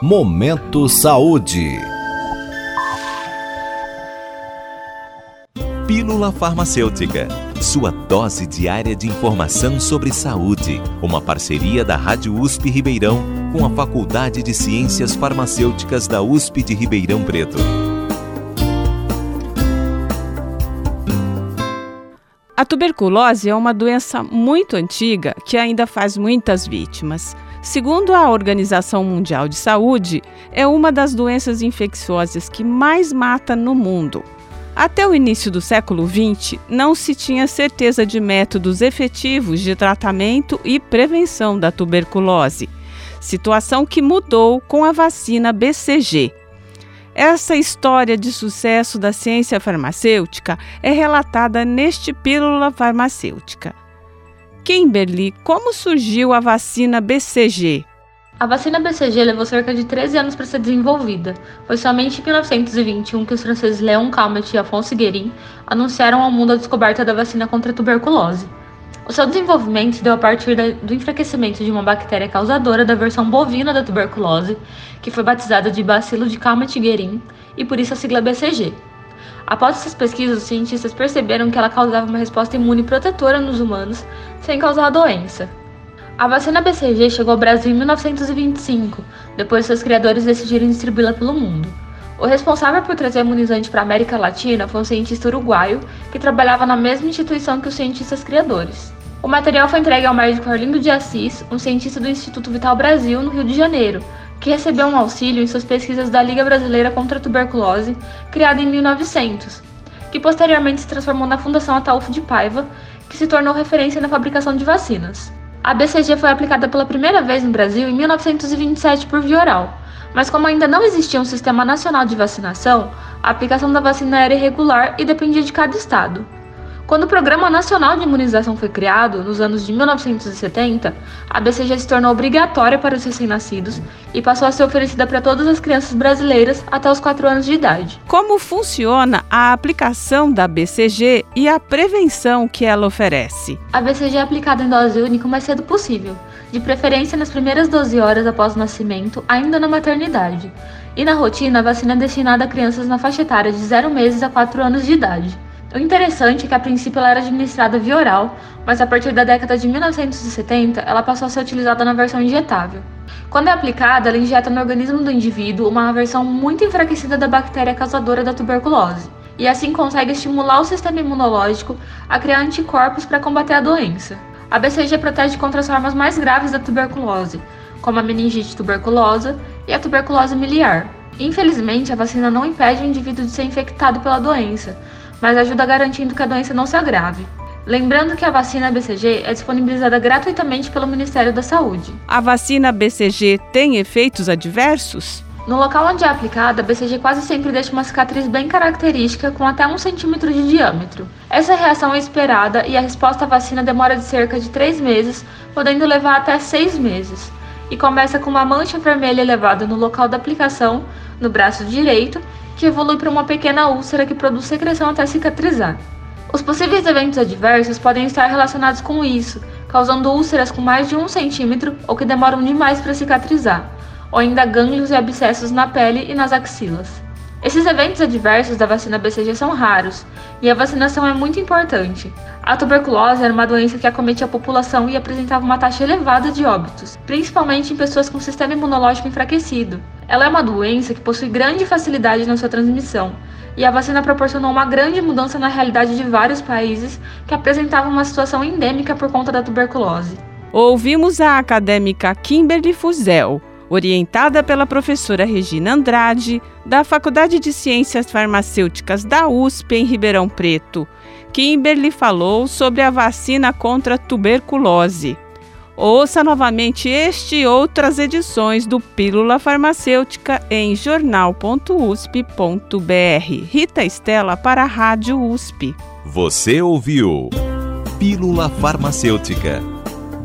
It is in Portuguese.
Momento Saúde. Pílula Farmacêutica. Sua dose diária de informação sobre saúde. Uma parceria da Rádio USP Ribeirão com a Faculdade de Ciências Farmacêuticas da USP de Ribeirão Preto. A tuberculose é uma doença muito antiga que ainda faz muitas vítimas. Segundo a Organização Mundial de Saúde, é uma das doenças infecciosas que mais mata no mundo. Até o início do século XX, não se tinha certeza de métodos efetivos de tratamento e prevenção da tuberculose, situação que mudou com a vacina BCG. Essa história de sucesso da ciência farmacêutica é relatada neste Pílula Farmacêutica. Kimberly, como surgiu a vacina BCG? A vacina BCG levou cerca de 13 anos para ser desenvolvida. Foi somente em 1921 que os franceses Léon Calmet e Alphonse Guérin anunciaram ao mundo a descoberta da vacina contra a tuberculose. O seu desenvolvimento se deu a partir do enfraquecimento de uma bactéria causadora da versão bovina da tuberculose, que foi batizada de bacilo de Calmet-Guerin, e por isso a sigla BCG. Após essas pesquisas, os cientistas perceberam que ela causava uma resposta imune protetora nos humanos, sem causar doença. A vacina BCG chegou ao Brasil em 1925, depois seus criadores decidiram distribuí-la pelo mundo. O responsável por trazer imunizante para a América Latina foi um cientista uruguaio que trabalhava na mesma instituição que os cientistas criadores. O material foi entregue ao médico Arlindo de Assis, um cientista do Instituto Vital Brasil, no Rio de Janeiro, que recebeu um auxílio em suas pesquisas da Liga Brasileira contra a Tuberculose, criada em 1900, que posteriormente se transformou na Fundação Ataúfo de Paiva, que se tornou referência na fabricação de vacinas. A BCG foi aplicada pela primeira vez no Brasil em 1927 por via oral, mas como ainda não existia um sistema nacional de vacinação, a aplicação da vacina era irregular e dependia de cada estado. Quando o Programa Nacional de Imunização foi criado, nos anos de 1970, a BCG se tornou obrigatória para os recém-nascidos e passou a ser oferecida para todas as crianças brasileiras até os 4 anos de idade. Como funciona a aplicação da BCG e a prevenção que ela oferece? A BCG é aplicada em dose única o mais cedo possível, de preferência nas primeiras 12 horas após o nascimento, ainda na maternidade. E na rotina, a vacina é destinada a crianças na faixa etária de 0 meses a 4 anos de idade. O interessante é que a princípio ela era administrada via oral, mas a partir da década de 1970 ela passou a ser utilizada na versão injetável. Quando é aplicada, ela injeta no organismo do indivíduo uma versão muito enfraquecida da bactéria causadora da tuberculose, e assim consegue estimular o sistema imunológico a criar anticorpos para combater a doença. A BCG protege contra as formas mais graves da tuberculose, como a meningite tuberculosa e a tuberculose miliar. Infelizmente, a vacina não impede o indivíduo de ser infectado pela doença, mas ajuda garantindo que a doença não se agrave. Lembrando que a vacina BCG é disponibilizada gratuitamente pelo Ministério da Saúde. A vacina BCG tem efeitos adversos? No local onde é aplicada, a BCG quase sempre deixa uma cicatriz bem característica com até um centímetro de diâmetro. Essa reação é esperada e a resposta à vacina demora de cerca de 3 meses, podendo levar até 6 meses. E começa com uma mancha vermelha elevada no local da aplicação, no braço direito, que evolui para uma pequena úlcera que produz secreção até cicatrizar. Os possíveis eventos adversos podem estar relacionados com isso, causando úlceras com mais de um centímetro ou que demoram demais para cicatrizar, ou ainda gânglios e abscessos na pele e nas axilas. Esses eventos adversos da vacina BCG são raros e a vacinação é muito importante. A tuberculose era uma doença que acometia a população e apresentava uma taxa elevada de óbitos, principalmente em pessoas com sistema imunológico enfraquecido. Ela é uma doença que possui grande facilidade na sua transmissão, e a vacina proporcionou uma grande mudança na realidade de vários países que apresentavam uma situação endêmica por conta da tuberculose. Ouvimos a acadêmica Kimberly Fuzel, orientada pela professora Regina Andrade, da Faculdade de Ciências Farmacêuticas da USP em Ribeirão Preto. Kimberly falou sobre a vacina contra a tuberculose. Ouça novamente este e outras edições do Pílula Farmacêutica em jornal.usp.br. Rita Estela para a Rádio USP. Você ouviu Pílula Farmacêutica.